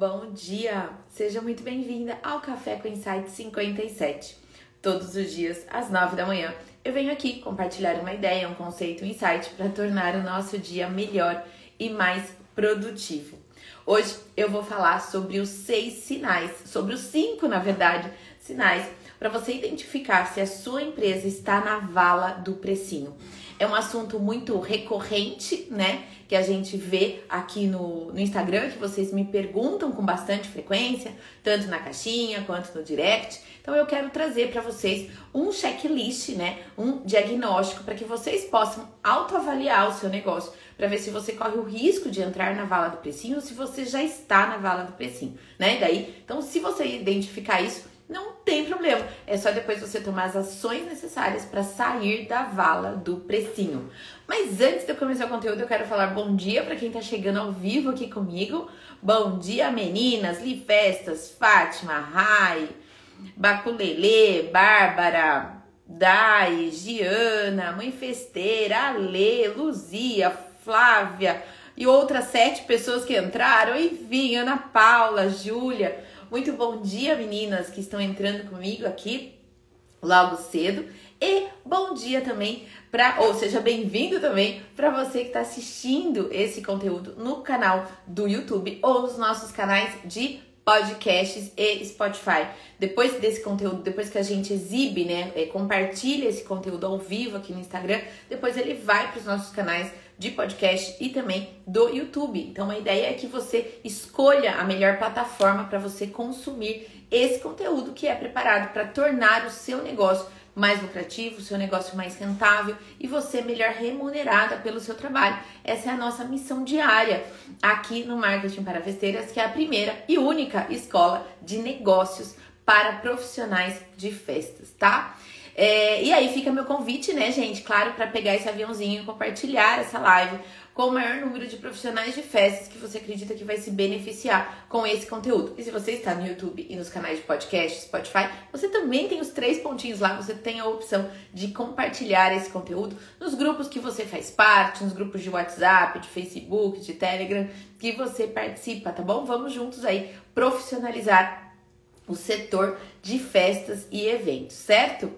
Bom dia! Seja muito bem-vinda ao Café com Insight 57. Todos os dias, às 9 da manhã, eu venho aqui compartilhar uma ideia, um conceito, um insight para tornar o nosso dia melhor e mais produtivo. Hoje eu vou falar sobre os seis sinais, sobre os cinco, na verdade, sinais para você identificar se a sua empresa está na vala do precinho. É um assunto muito recorrente, né? Que a gente vê aqui no, no Instagram, que vocês me perguntam com bastante frequência, tanto na caixinha quanto no direct. Então eu quero trazer para vocês um checklist, né? Um diagnóstico para que vocês possam autoavaliar o seu negócio, para ver se você corre o risco de entrar na vala do precinho ou se você já está na vala do precinho, né? Daí, então se você identificar isso, não tem problema. É só depois você tomar as ações necessárias para sair da vala do precinho. Mas antes de eu começar o conteúdo, eu quero falar bom dia para quem está chegando ao vivo aqui comigo. Bom dia, meninas, Li Festas, Fátima, Rai, Baculele, Bárbara, Dai, Giana, Mãe Festeira, Ale, Luzia, Flávia e outras sete pessoas que entraram. Enfim, Ana Paula, Júlia. Muito bom dia, meninas que estão entrando comigo aqui logo cedo. E bom dia também para, ou seja, bem-vindo também para você que está assistindo esse conteúdo no canal do YouTube ou nos nossos canais de podcasts e Spotify. Depois desse conteúdo, depois que a gente exibe, né, é, compartilha esse conteúdo ao vivo aqui no Instagram, depois ele vai para os nossos canais de podcast e também do YouTube. Então a ideia é que você escolha a melhor plataforma para você consumir esse conteúdo que é preparado para tornar o seu negócio mais lucrativo, o seu negócio mais rentável e você melhor remunerada pelo seu trabalho. Essa é a nossa missão diária aqui no Marketing para Festeiras, que é a primeira e única escola de negócios para profissionais de festas, tá? É, e aí fica meu convite, né, gente? Claro, para pegar esse aviãozinho e compartilhar essa live com o maior número de profissionais de festas que você acredita que vai se beneficiar com esse conteúdo. E se você está no YouTube e nos canais de podcast, Spotify, você também tem os três pontinhos lá, você tem a opção de compartilhar esse conteúdo nos grupos que você faz parte, nos grupos de WhatsApp, de Facebook, de Telegram, que você participa, tá bom? Vamos juntos aí profissionalizar o setor de festas e eventos, certo?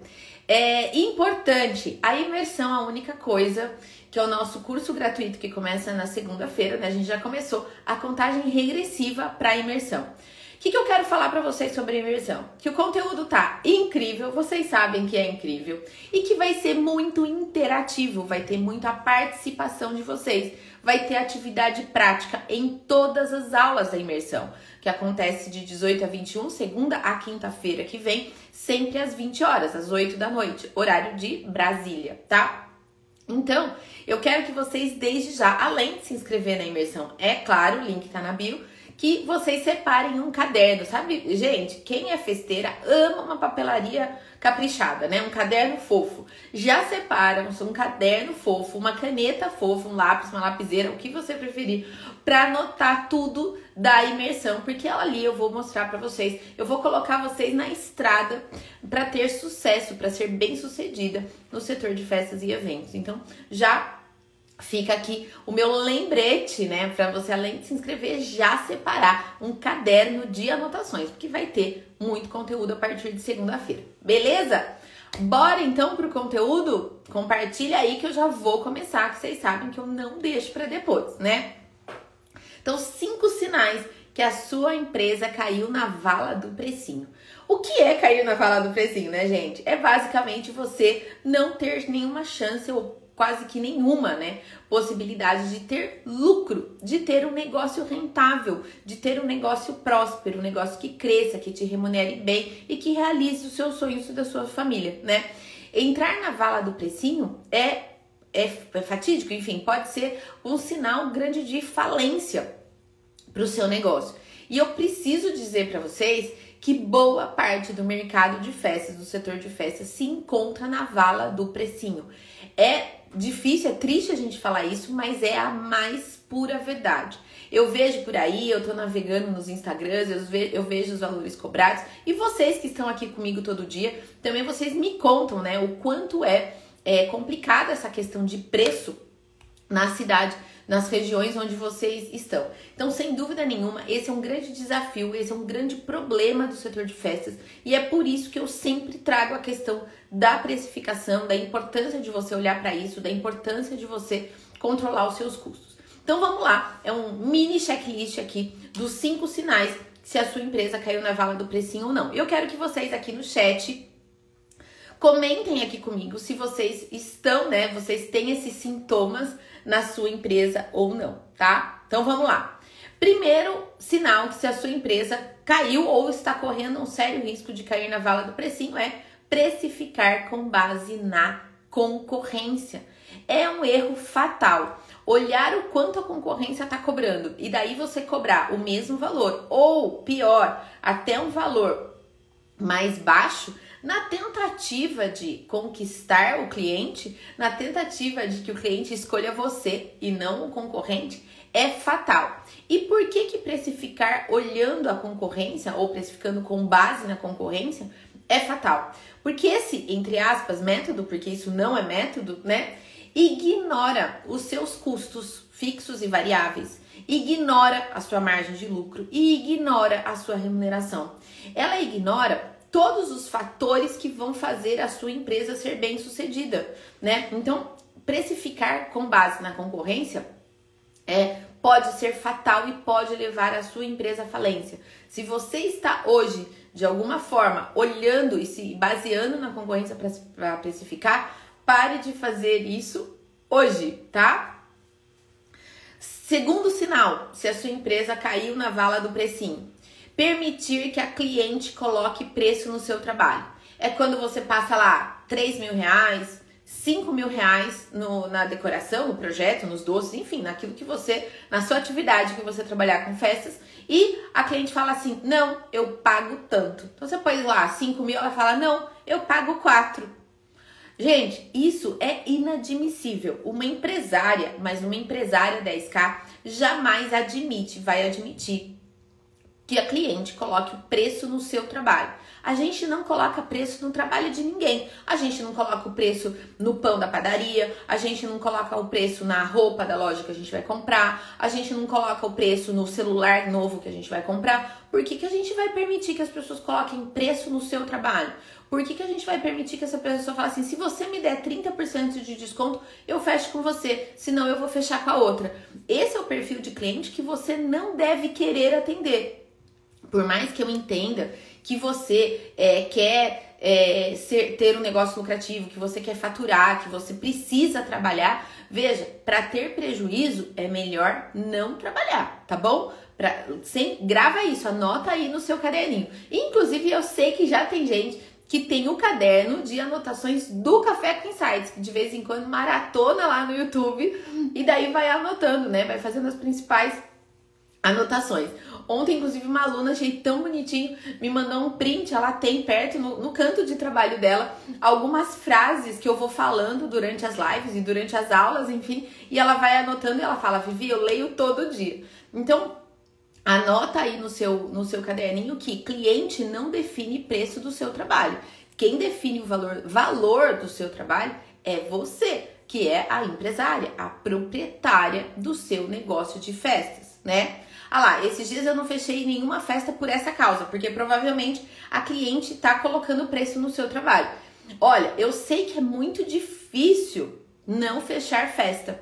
É importante, a imersão, a única coisa que é o nosso curso gratuito que começa na segunda-feira, né? A gente já começou a contagem regressiva para a imersão. O que, que eu quero falar para vocês sobre a imersão? Que o conteúdo tá incrível, vocês sabem que é incrível e que vai ser muito interativo, vai ter muita participação de vocês, vai ter atividade prática em todas as aulas da imersão que acontece de 18 a 21, segunda a quinta-feira que vem, sempre às 20 horas, às 8 da noite, horário de Brasília, tá? Então, eu quero que vocês, desde já, além de se inscrever na imersão, é claro, o link tá na bio, que vocês separem um caderno, sabe? Gente, quem é festeira ama uma papelaria caprichada, né? Um caderno fofo. Já separam um caderno fofo, uma caneta fofa, um lápis, uma lapiseira, o que você preferir, para anotar tudo da imersão, porque ali eu vou mostrar para vocês, eu vou colocar vocês na estrada para ter sucesso, para ser bem-sucedida no setor de festas e eventos. Então, já fica aqui o meu lembrete, né, para você além de se inscrever já separar um caderno de anotações, porque vai ter muito conteúdo a partir de segunda-feira. Beleza? Bora então pro conteúdo? Compartilha aí que eu já vou começar, que vocês sabem que eu não deixo para depois, né? Então, cinco sinais que a sua empresa caiu na vala do precinho. O que é cair na vala do precinho, né, gente? É basicamente você não ter nenhuma chance ou quase que nenhuma, né, possibilidade de ter lucro, de ter um negócio rentável, de ter um negócio próspero, um negócio que cresça, que te remunere bem e que realize os seus sonhos da sua família, né? Entrar na vala do precinho é é, é fatídico, enfim, pode ser um sinal grande de falência para o seu negócio. E eu preciso dizer para vocês que boa parte do mercado de festas, do setor de festas, se encontra na vala do precinho. É difícil, é triste a gente falar isso, mas é a mais pura verdade. Eu vejo por aí, eu tô navegando nos Instagrams, eu, ve eu vejo os valores cobrados, e vocês que estão aqui comigo todo dia, também vocês me contam, né, o quanto é, é complicada essa questão de preço na cidade nas regiões onde vocês estão. Então, sem dúvida nenhuma, esse é um grande desafio, esse é um grande problema do setor de festas e é por isso que eu sempre trago a questão da precificação, da importância de você olhar para isso, da importância de você controlar os seus custos. Então vamos lá, é um mini checklist aqui dos cinco sinais se a sua empresa caiu na vala do precinho ou não. Eu quero que vocês aqui no chat comentem aqui comigo se vocês estão, né, vocês têm esses sintomas na sua empresa ou não, tá? Então vamos lá. Primeiro sinal que se a sua empresa caiu ou está correndo um sério risco de cair na vala do precinho é precificar com base na concorrência. É um erro fatal. Olhar o quanto a concorrência está cobrando e daí você cobrar o mesmo valor ou pior, até um valor mais baixo, na tentativa de conquistar o cliente, na tentativa de que o cliente escolha você e não o concorrente, é fatal. E por que que precificar olhando a concorrência ou precificando com base na concorrência é fatal? Porque esse, entre aspas, método, porque isso não é método, né? Ignora os seus custos fixos e variáveis, ignora a sua margem de lucro e ignora a sua remuneração. Ela ignora todos os fatores que vão fazer a sua empresa ser bem sucedida, né? Então, precificar com base na concorrência é pode ser fatal e pode levar a sua empresa à falência. Se você está hoje de alguma forma olhando e se baseando na concorrência para precificar, pare de fazer isso hoje, tá? Segundo sinal, se a sua empresa caiu na vala do precinho, permitir que a cliente coloque preço no seu trabalho. É quando você passa lá 3 mil reais, 5 mil reais no, na decoração, no projeto, nos doces, enfim, naquilo que você, na sua atividade que você trabalhar com festas, e a cliente fala assim: não, eu pago tanto. Então você põe lá 5 mil, ela fala: não, eu pago 4. Gente, isso é inadmissível. Uma empresária, mas uma empresária 10K jamais admite, vai admitir que a cliente coloque o preço no seu trabalho. A gente não coloca preço no trabalho de ninguém. A gente não coloca o preço no pão da padaria, a gente não coloca o preço na roupa da loja que a gente vai comprar, a gente não coloca o preço no celular novo que a gente vai comprar. Por que, que a gente vai permitir que as pessoas coloquem preço no seu trabalho? Por que, que a gente vai permitir que essa pessoa fale assim: se você me der 30% de desconto, eu fecho com você, senão eu vou fechar com a outra? Esse é o perfil de cliente que você não deve querer atender. Por mais que eu entenda que você é, quer é, ser, ter um negócio lucrativo, que você quer faturar, que você precisa trabalhar, veja, para ter prejuízo é melhor não trabalhar, tá bom? Pra, sem, grava isso, anota aí no seu caderninho. Inclusive, eu sei que já tem gente que tem o caderno de anotações do Café com Insights, que de vez em quando maratona lá no YouTube e daí vai anotando, né? Vai fazendo as principais anotações. Ontem, inclusive, uma aluna, achei tão bonitinho, me mandou um print. Ela tem perto, no, no, canto de trabalho dela, algumas frases que eu vou falando durante as lives e durante as aulas, enfim. E ela vai anotando e ela fala: Vivi, eu leio todo dia. Então, anota aí no seu, no seu caderninho que cliente não define preço do seu trabalho. Quem define o valor, valor do seu trabalho é você, que é a empresária, a proprietária do seu negócio de festas, né? Ah lá, esses dias eu não fechei nenhuma festa por essa causa, porque provavelmente a cliente tá colocando preço no seu trabalho. Olha, eu sei que é muito difícil não fechar festa.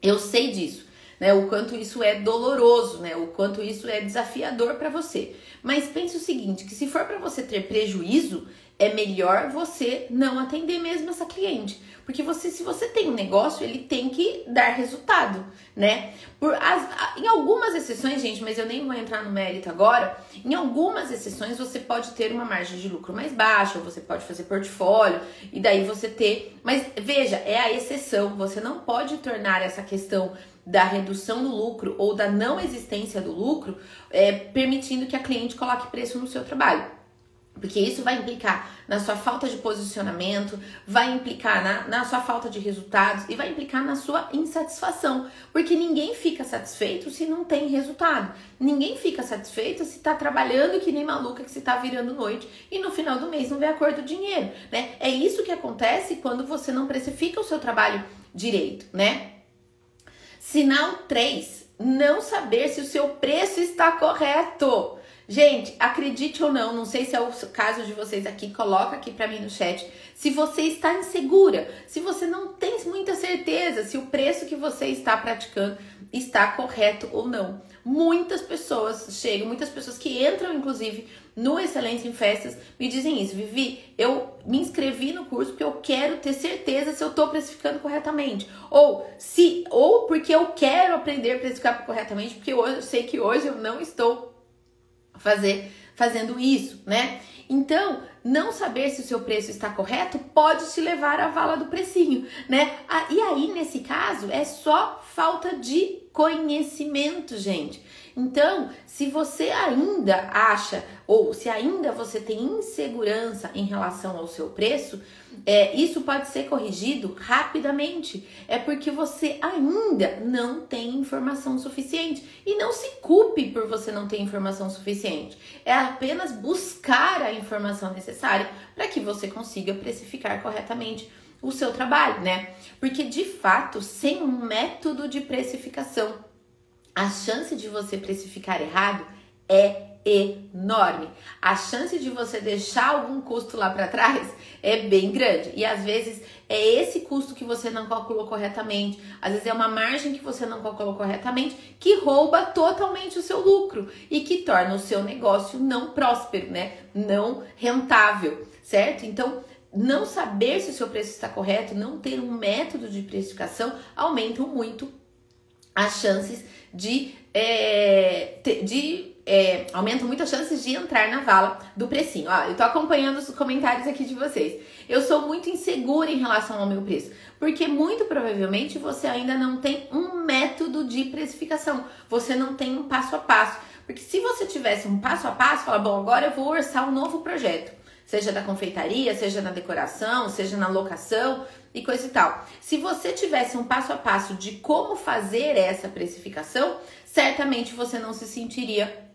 Eu sei disso, né? O quanto isso é doloroso, né? O quanto isso é desafiador para você. Mas pense o seguinte, que se for para você ter prejuízo, é melhor você não atender mesmo essa cliente. Porque você, se você tem um negócio, ele tem que dar resultado, né? Por as, em algumas exceções, gente, mas eu nem vou entrar no mérito agora. Em algumas exceções, você pode ter uma margem de lucro mais baixa, ou você pode fazer portfólio, e daí você ter. Mas veja, é a exceção. Você não pode tornar essa questão da redução do lucro ou da não existência do lucro, é, permitindo que a cliente coloque preço no seu trabalho. Porque isso vai implicar na sua falta de posicionamento, vai implicar na, na sua falta de resultados e vai implicar na sua insatisfação. Porque ninguém fica satisfeito se não tem resultado. Ninguém fica satisfeito se está trabalhando que nem maluca, que se está virando noite e no final do mês não vê a cor do dinheiro, né? É isso que acontece quando você não precifica o seu trabalho direito, né? Sinal 3, não saber se o seu preço está correto. Gente, acredite ou não, não sei se é o caso de vocês aqui, coloca aqui para mim no chat. Se você está insegura, se você não tem muita certeza se o preço que você está praticando está correto ou não. Muitas pessoas chegam, muitas pessoas que entram, inclusive, no Excelência em Festas, me dizem isso. Vivi, eu me inscrevi no curso porque eu quero ter certeza se eu estou precificando corretamente. Ou se, ou porque eu quero aprender a precificar corretamente, porque hoje eu sei que hoje eu não estou fazer, fazendo isso, né? Então, não saber se o seu preço está correto pode te levar à vala do precinho, né? Ah, e aí, nesse caso, é só falta de conhecimento, gente. Então, se você ainda acha ou se ainda você tem insegurança em relação ao seu preço, é, isso pode ser corrigido rapidamente. É porque você ainda não tem informação suficiente. E não se culpe por você não ter informação suficiente. É apenas buscar a informação necessária para que você consiga precificar corretamente o seu trabalho, né? Porque de fato, sem um método de precificação, a chance de você precificar errado é enorme. A chance de você deixar algum custo lá para trás é bem grande. E às vezes é esse custo que você não calculou corretamente, às vezes é uma margem que você não calculou corretamente que rouba totalmente o seu lucro e que torna o seu negócio não próspero, né? Não rentável, certo? Então, não saber se o seu preço está correto, não ter um método de precificação aumentam muito as chances de, é, de é, aumentam muito as chances de entrar na vala do precinho. Ó, eu tô acompanhando os comentários aqui de vocês. Eu sou muito insegura em relação ao meu preço, porque muito provavelmente você ainda não tem um método de precificação, você não tem um passo a passo. Porque se você tivesse um passo a passo, fala, bom, agora eu vou orçar um novo projeto, seja da confeitaria, seja na decoração, seja na locação, e coisa e tal. Se você tivesse um passo a passo de como fazer essa precificação, certamente você não se sentiria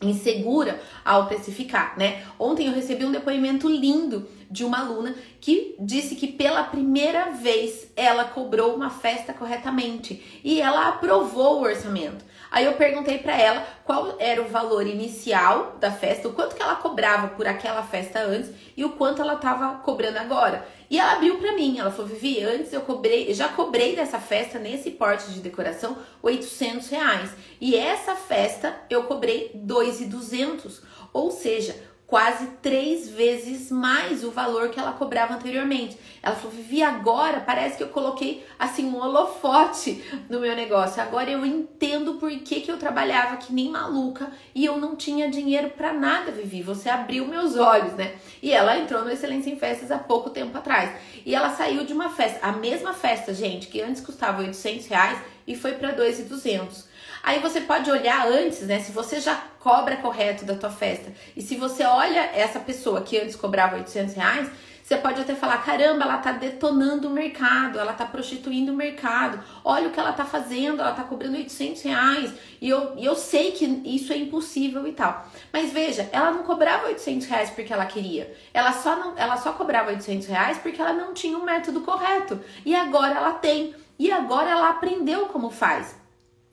insegura ao precificar, né? Ontem eu recebi um depoimento lindo de uma aluna que disse que pela primeira vez ela cobrou uma festa corretamente e ela aprovou o orçamento. Aí eu perguntei para ela qual era o valor inicial da festa, o quanto que ela cobrava por aquela festa antes e o quanto ela estava cobrando agora. E ela abriu para mim, ela falou: Vivi, antes eu cobrei, já cobrei dessa festa nesse porte de decoração 800 reais. E essa festa eu cobrei 2,200. Ou seja, quase três vezes mais o valor que ela cobrava anteriormente. Ela falou: Vivi, agora parece que eu coloquei assim um holofote no meu negócio. Agora eu entendo por que, que eu trabalhava que nem maluca e eu não tinha dinheiro para nada, Vivi. Você abriu meus olhos, né? E ela entrou no Excelência em Festas há pouco tempo atrás. E ela saiu de uma festa, a mesma festa, gente, que antes custava 800 reais e foi para 2,200. Aí você pode olhar antes, né? Se você já cobra correto da tua festa e se você olha essa pessoa que antes cobrava 800 reais, você pode até falar: caramba, ela tá detonando o mercado, ela tá prostituindo o mercado, olha o que ela tá fazendo, ela tá cobrando 800 reais. E eu, e eu sei que isso é impossível e tal. Mas veja, ela não cobrava 800 reais porque ela queria, ela só, não, ela só cobrava 800 reais porque ela não tinha o um método correto. E agora ela tem, e agora ela aprendeu como faz.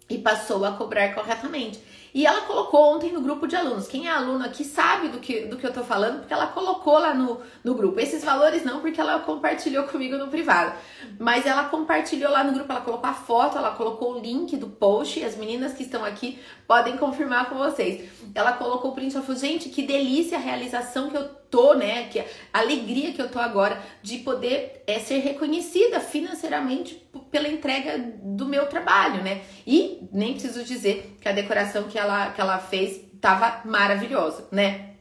E passou a cobrar corretamente. E ela colocou ontem no grupo de alunos. Quem é aluno aqui sabe do que, do que eu tô falando, porque ela colocou lá no, no grupo. Esses valores não, porque ela compartilhou comigo no privado. Mas ela compartilhou lá no grupo, ela colocou a foto, ela colocou o link do post. E as meninas que estão aqui podem confirmar com vocês. Ela colocou o print, ela falou, gente, que delícia a realização que eu tô, né? Que a alegria que eu tô agora de poder é, ser reconhecida financeiramente pela entrega do meu trabalho, né? E nem preciso dizer que a decoração que ela, que ela fez tava maravilhosa, né?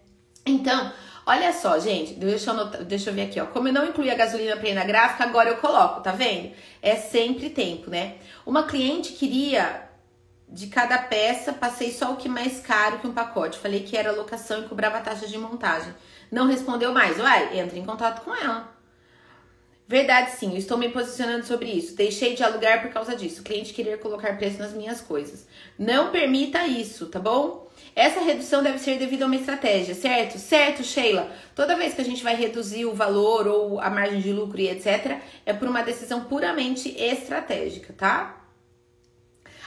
Então, olha só, gente, deixa eu, deixa eu ver aqui, ó. Como eu não incluí a gasolina na gráfica, agora eu coloco, tá vendo? É sempre tempo, né? Uma cliente queria de cada peça, passei só o que mais caro que um pacote. Falei que era locação e cobrava taxa de montagem. Não respondeu mais. Uai, entra em contato com ela. Verdade, sim, estou me posicionando sobre isso. Deixei de alugar por causa disso. O cliente queria colocar preço nas minhas coisas. Não permita isso, tá bom? Essa redução deve ser devido a uma estratégia, certo? Certo, Sheila. Toda vez que a gente vai reduzir o valor ou a margem de lucro e etc., é por uma decisão puramente estratégica, tá?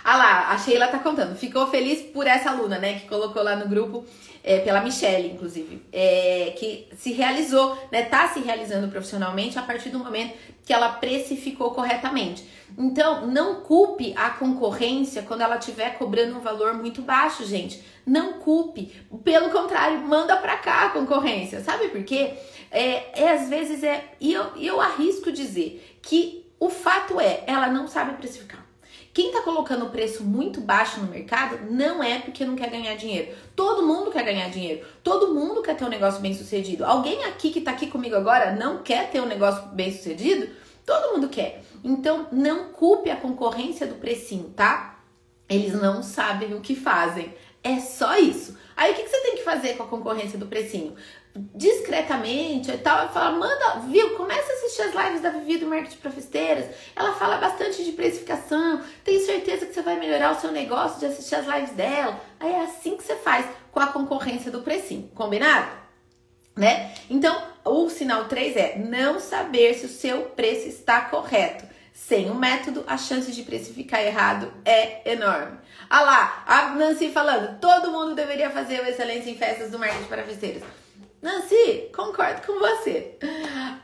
Ah lá, a Sheila tá contando. Ficou feliz por essa aluna, né? Que colocou lá no grupo, é, pela Michelle, inclusive. É, que se realizou, né? Tá se realizando profissionalmente a partir do momento que ela precificou corretamente. Então, não culpe a concorrência quando ela estiver cobrando um valor muito baixo, gente. Não culpe. Pelo contrário, manda pra cá a concorrência. Sabe por quê? É, é às vezes é. E eu, eu arrisco dizer que o fato é, ela não sabe precificar. Quem tá colocando o preço muito baixo no mercado não é porque não quer ganhar dinheiro. Todo mundo quer ganhar dinheiro. Todo mundo quer ter um negócio bem sucedido. Alguém aqui que tá aqui comigo agora não quer ter um negócio bem sucedido? Todo mundo quer. Então, não culpe a concorrência do precinho, tá? Eles não sabem o que fazem. É só isso. Aí o que, que você tem que fazer com a concorrência do precinho? discretamente e tal, fala, manda, viu, começa a assistir as lives da Vivi do Marketing Profesteiras. Ela fala bastante de precificação. Tenho certeza que você vai melhorar o seu negócio de assistir as lives dela. Aí é assim que você faz com a concorrência do precinho, combinado? Né? Então, o sinal 3 é não saber se o seu preço está correto. Sem o método, a chance de precificar errado é enorme. Ah lá, a Nancy falando, todo mundo deveria fazer o Excelência em Festas do Marketing para Festeiros. Nancy, concordo com você.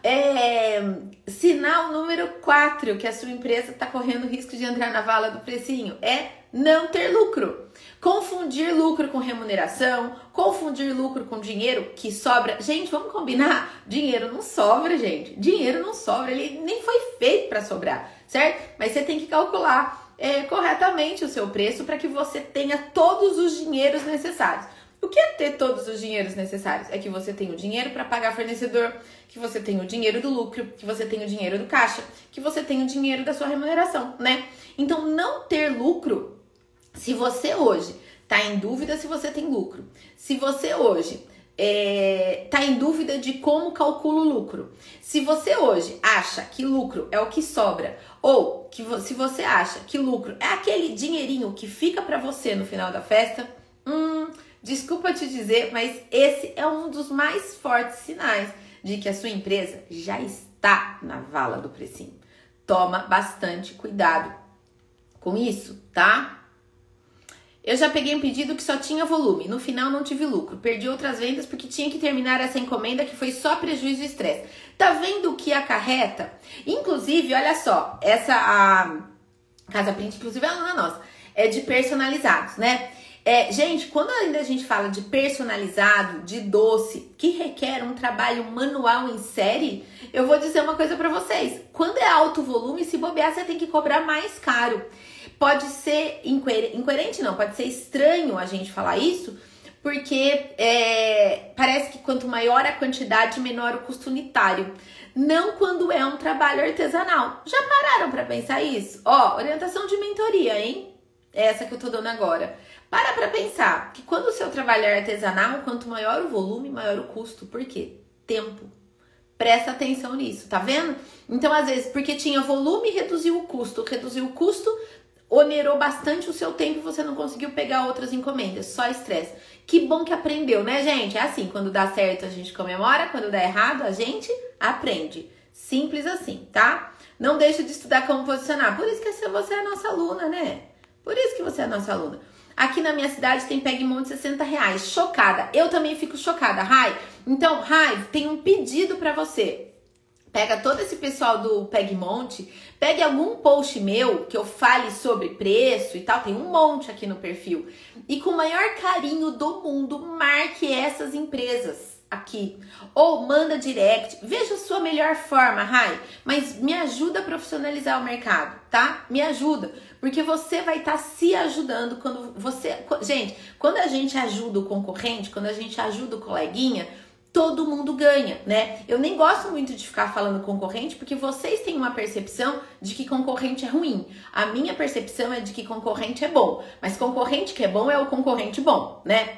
É, sinal número 4 que a sua empresa está correndo risco de entrar na vala do precinho é não ter lucro. Confundir lucro com remuneração, confundir lucro com dinheiro que sobra. Gente, vamos combinar? Dinheiro não sobra, gente. Dinheiro não sobra, ele nem foi feito para sobrar, certo? Mas você tem que calcular é, corretamente o seu preço para que você tenha todos os dinheiros necessários. O que é ter todos os dinheiros necessários? É que você tem o dinheiro para pagar fornecedor, que você tem o dinheiro do lucro, que você tem o dinheiro do caixa, que você tem o dinheiro da sua remuneração, né? Então, não ter lucro, se você hoje tá em dúvida se você tem lucro, se você hoje é, tá em dúvida de como calcula o lucro. Se você hoje acha que lucro é o que sobra, ou que se você acha que lucro é aquele dinheirinho que fica para você no final da festa, hum, Desculpa te dizer, mas esse é um dos mais fortes sinais de que a sua empresa já está na vala do precinho. Toma bastante cuidado com isso, tá? Eu já peguei um pedido que só tinha volume, no final não tive lucro. Perdi outras vendas porque tinha que terminar essa encomenda que foi só prejuízo e estresse. Tá vendo o que acarreta? Inclusive, olha só, essa a Casa Print, inclusive é aluna nossa, é de personalizados, né? É, gente, quando ainda a gente fala de personalizado, de doce, que requer um trabalho manual em série, eu vou dizer uma coisa para vocês. Quando é alto volume, se bobear, você tem que cobrar mais caro. Pode ser incoerente, incoerente não, pode ser estranho a gente falar isso, porque é, parece que quanto maior a quantidade, menor o custo unitário. Não quando é um trabalho artesanal. Já pararam para pensar isso? Ó, orientação de mentoria, hein? Essa que eu tô dando agora. Para para pensar que quando o seu trabalho é artesanal, quanto maior o volume, maior o custo. Por quê? Tempo. Presta atenção nisso, tá vendo? Então, às vezes, porque tinha volume, reduziu o custo. Reduziu o custo, onerou bastante o seu tempo você não conseguiu pegar outras encomendas. Só estresse. Que bom que aprendeu, né, gente? É assim, quando dá certo a gente comemora, quando dá errado a gente aprende. Simples assim, tá? Não deixe de estudar como posicionar. Por isso que você é a nossa aluna, né? Por isso que você é a nossa aluna. Aqui na minha cidade tem Pegmont 60 reais. Chocada. Eu também fico chocada, Rai. Então, Rai, tem um pedido para você. Pega todo esse pessoal do Pegmont, pegue algum post meu que eu fale sobre preço e tal, tem um monte aqui no perfil. E com o maior carinho do mundo, marque essas empresas aqui. Ou manda direct. Veja a sua melhor forma, Rai. Mas me ajuda a profissionalizar o mercado, tá? Me ajuda. Porque você vai estar tá se ajudando quando você. Gente, quando a gente ajuda o concorrente, quando a gente ajuda o coleguinha, todo mundo ganha, né? Eu nem gosto muito de ficar falando concorrente, porque vocês têm uma percepção de que concorrente é ruim. A minha percepção é de que concorrente é bom. Mas concorrente que é bom é o concorrente bom, né?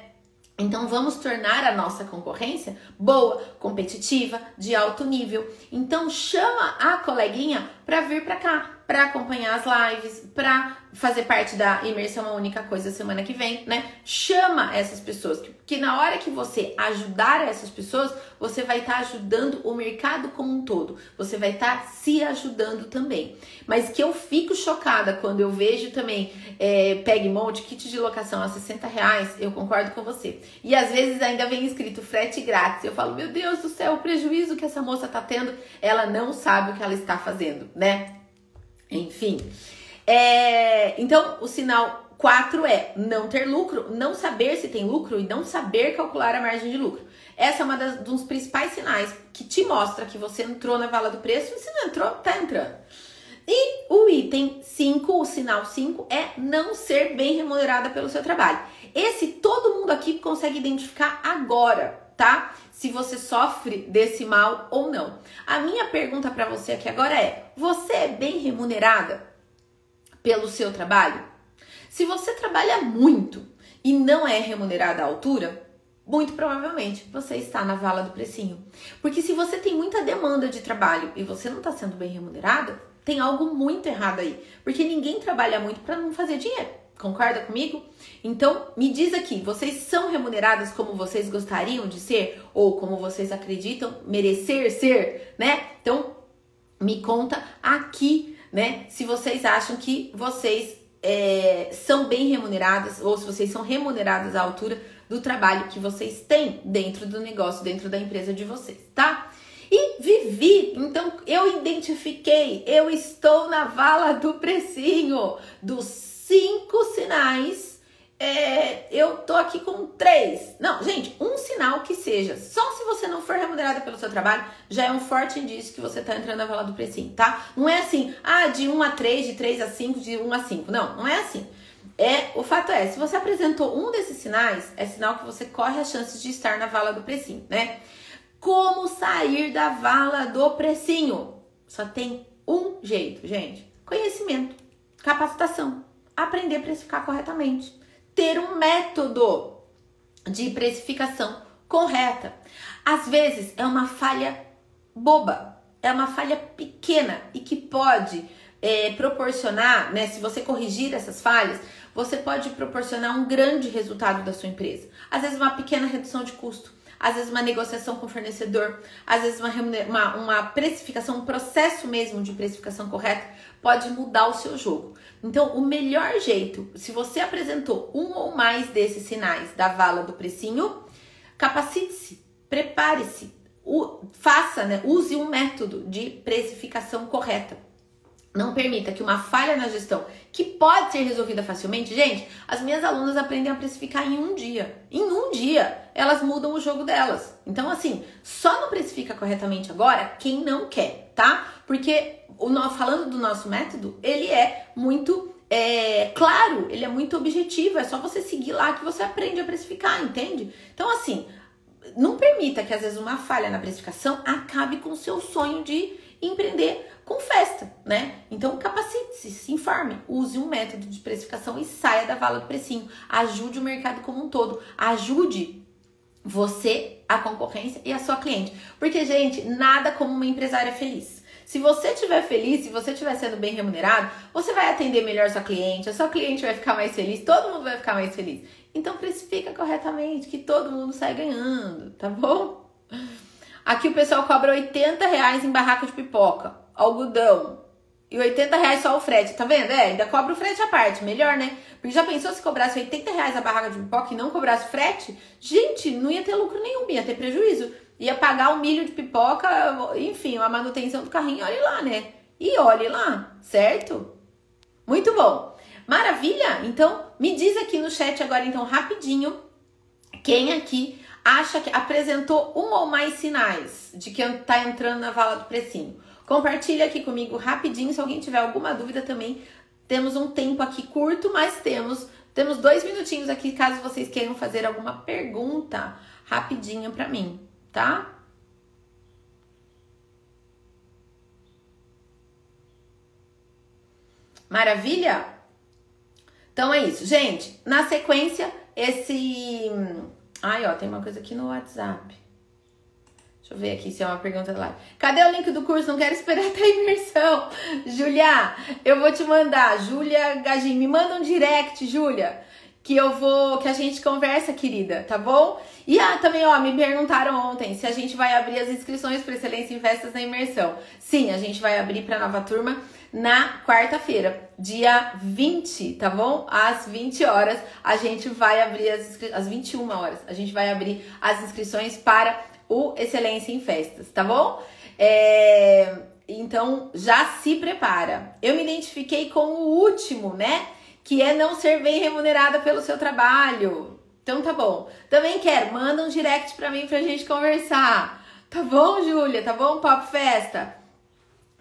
Então vamos tornar a nossa concorrência boa, competitiva, de alto nível. Então chama a coleguinha para vir para cá, para acompanhar as lives, para fazer parte da imersão uma única coisa semana que vem, né? Chama essas pessoas, que na hora que você ajudar essas pessoas, você vai estar tá ajudando o mercado como um todo. Você vai estar tá se ajudando também. Mas que eu fico chocada quando eu vejo também é, Peg Monte, kit de locação a 60 reais, eu concordo com você. E às vezes ainda vem escrito frete grátis. Eu falo, meu Deus do céu, o prejuízo que essa moça tá tendo, ela não sabe o que ela está fazendo, né? Enfim. É, então, o sinal 4 é não ter lucro, não saber se tem lucro e não saber calcular a margem de lucro. Essa é uma das, dos principais sinais que te mostra que você entrou na vala do preço e se não entrou, tá entrando. E o item 5, o sinal 5, é não ser bem remunerada pelo seu trabalho. Esse todo mundo aqui consegue identificar agora, tá? Se você sofre desse mal ou não. A minha pergunta para você aqui agora é: você é bem remunerada pelo seu trabalho? Se você trabalha muito e não é remunerada à altura, muito provavelmente você está na vala do precinho. Porque se você tem muita demanda de trabalho e você não está sendo bem remunerada, tem algo muito errado aí. Porque ninguém trabalha muito para não fazer dinheiro. Concorda comigo? Então, me diz aqui, vocês são remuneradas como vocês gostariam de ser ou como vocês acreditam merecer ser, né? Então, me conta aqui, né? Se vocês acham que vocês é, são bem remuneradas ou se vocês são remuneradas à altura do trabalho que vocês têm dentro do negócio, dentro da empresa de vocês, tá? E vivi, então eu identifiquei, eu estou na vala do precinho, dos cinco sinais. É, eu tô aqui com três. Não, gente, um sinal que seja. Só se você não for remunerada pelo seu trabalho, já é um forte indício que você tá entrando na vala do precinho, tá? Não é assim, ah, de 1 a 3, de 3 a 5, de 1 a 5. Não, não é assim. É, o fato é, se você apresentou um desses sinais, é sinal que você corre as chances de estar na vala do precinho, né? Como sair da vala do precinho? Só tem um jeito, gente: conhecimento, capacitação aprender a precificar corretamente, ter um método de precificação correta. Às vezes é uma falha boba, é uma falha pequena e que pode é, proporcionar, né? Se você corrigir essas falhas, você pode proporcionar um grande resultado da sua empresa. Às vezes uma pequena redução de custo, às vezes uma negociação com o fornecedor, às vezes uma, uma, uma precificação, um processo mesmo de precificação correta pode mudar o seu jogo. Então, o melhor jeito, se você apresentou um ou mais desses sinais da vala do precinho, capacite-se, prepare-se, faça, né, use um método de precificação correta. Não permita que uma falha na gestão, que pode ser resolvida facilmente, gente, as minhas alunas aprendem a precificar em um dia. Em um dia, elas mudam o jogo delas. Então, assim, só não precifica corretamente agora quem não quer, tá? Porque o falando do nosso método, ele é muito é, claro, ele é muito objetivo. É só você seguir lá que você aprende a precificar, entende? Então, assim, não permita que às vezes uma falha na precificação acabe com o seu sonho de empreender com festa, né? Então capacite-se, se informe, use um método de precificação e saia da vala do precinho. Ajude o mercado como um todo, ajude você, a concorrência e a sua cliente. Porque, gente, nada como uma empresária feliz. Se você estiver feliz, se você estiver sendo bem remunerado, você vai atender melhor sua cliente, a sua cliente vai ficar mais feliz, todo mundo vai ficar mais feliz. Então precifica corretamente, que todo mundo sai ganhando, tá bom? Aqui o pessoal cobra 80 reais em barraca de pipoca, algodão. E 80 reais só o frete, tá vendo? É, ainda cobra o frete à parte, melhor, né? Porque já pensou se cobrasse 80 reais a barraca de pipoca e não cobrasse frete? Gente, não ia ter lucro nenhum, ia ter prejuízo ia pagar o milho de pipoca, enfim, a manutenção do carrinho, olhe lá, né? E olhe lá, certo? Muito bom. Maravilha? Então, me diz aqui no chat agora, então, rapidinho, quem aqui acha que apresentou um ou mais sinais de que tá entrando na vala do precinho. Compartilha aqui comigo rapidinho, se alguém tiver alguma dúvida também. Temos um tempo aqui curto, mas temos temos dois minutinhos aqui caso vocês queiram fazer alguma pergunta rapidinha para mim tá? Maravilha? Então é isso, gente. Na sequência, esse. Ai, ó, tem uma coisa aqui no WhatsApp. Deixa eu ver aqui se é uma pergunta lá. Cadê o link do curso? Não quero esperar até a imersão. Júlia, eu vou te mandar. Júlia Gagin, me manda um direct, Júlia, que eu vou, que a gente conversa, querida, tá bom? E ah, também, ó, me perguntaram ontem se a gente vai abrir as inscrições para excelência em festas na imersão. Sim, a gente vai abrir para nova turma na quarta-feira, dia 20, tá bom? Às 20 horas, a gente vai abrir as inscrições, às 21 horas, a gente vai abrir as inscrições para o Excelência em Festas, tá bom? É, então já se prepara. Eu me identifiquei com o último, né? Que é não ser bem remunerada pelo seu trabalho. Então tá bom. Também quero, manda um direct pra mim pra gente conversar. Tá bom, Júlia? Tá bom, Papo Festa?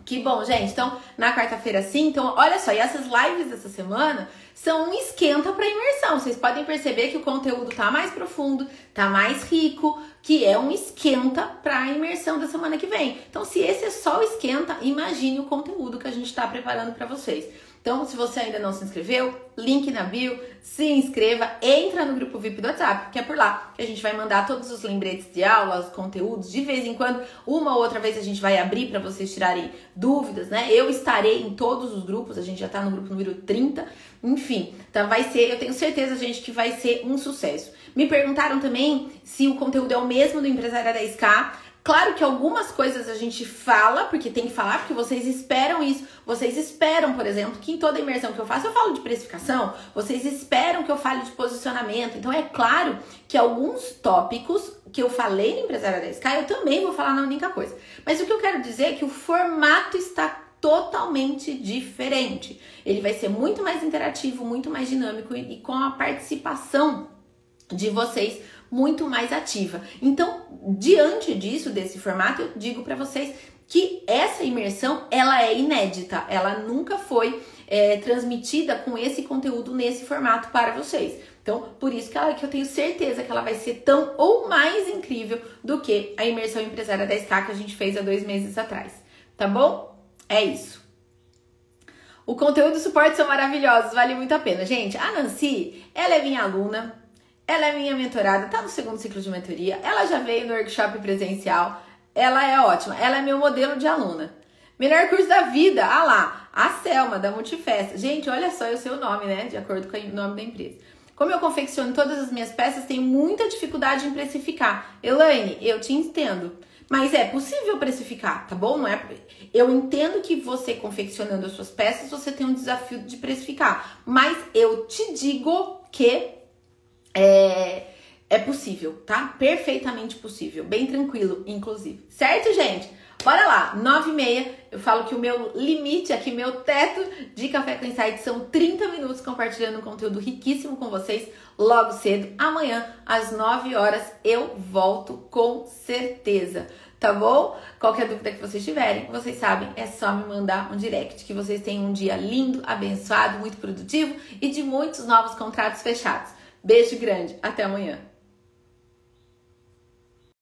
Que bom, gente. Então, na quarta-feira sim. Então, olha só, e essas lives dessa semana são um esquenta para imersão. Vocês podem perceber que o conteúdo tá mais profundo, tá mais rico, que é um esquenta para a imersão da semana que vem. Então, se esse é só o esquenta, imagine o conteúdo que a gente está preparando para vocês. Então, se você ainda não se inscreveu, link na bio, se inscreva, entra no grupo VIP do WhatsApp, que é por lá que a gente vai mandar todos os lembretes de aulas, conteúdos, de vez em quando, uma ou outra vez a gente vai abrir para vocês tirarem dúvidas, né? Eu estarei em todos os grupos, a gente já tá no grupo número 30, enfim, então vai ser, eu tenho certeza, gente, que vai ser um sucesso. Me perguntaram também se o conteúdo é o mesmo do Empresária 10K. Claro que algumas coisas a gente fala, porque tem que falar, porque vocês esperam isso. Vocês esperam, por exemplo, que em toda imersão que eu faço eu falo de precificação, vocês esperam que eu fale de posicionamento. Então é claro que alguns tópicos que eu falei no Empresária 10K, eu também vou falar na única coisa. Mas o que eu quero dizer é que o formato está totalmente diferente. Ele vai ser muito mais interativo, muito mais dinâmico e, e com a participação de vocês muito mais ativa. Então, diante disso, desse formato, eu digo para vocês que essa imersão ela é inédita, ela nunca foi é, transmitida com esse conteúdo nesse formato para vocês. Então, por isso que, ela, que eu tenho certeza que ela vai ser tão ou mais incrível do que a imersão empresária 10K que a gente fez há dois meses atrás. Tá bom? É isso. O conteúdo e o suporte são maravilhosos, vale muito a pena. Gente, a Nancy, ela é minha aluna, ela é minha mentorada, tá no segundo ciclo de mentoria. Ela já veio no workshop presencial. Ela é ótima. Ela é meu modelo de aluna. Melhor curso da vida. Ah lá, a Selma da Multifesta. Gente, olha só o seu nome, né? De acordo com o nome da empresa. Como eu confecciono todas as minhas peças, tenho muita dificuldade em precificar. Elaine, eu te entendo. Mas é possível precificar, tá bom? Não é? Eu entendo que você confeccionando as suas peças, você tem um desafio de precificar. Mas eu te digo que é, é possível, tá? Perfeitamente possível. Bem tranquilo, inclusive. Certo, gente? Bora lá, 9 e meia, eu falo que o meu limite aqui, meu teto de Café com Insight são 30 minutos compartilhando um conteúdo riquíssimo com vocês logo cedo. Amanhã, às 9 horas, eu volto com certeza, tá bom? Qualquer dúvida que vocês tiverem, vocês sabem, é só me mandar um direct. Que vocês tenham um dia lindo, abençoado, muito produtivo e de muitos novos contratos fechados. Beijo grande, até amanhã.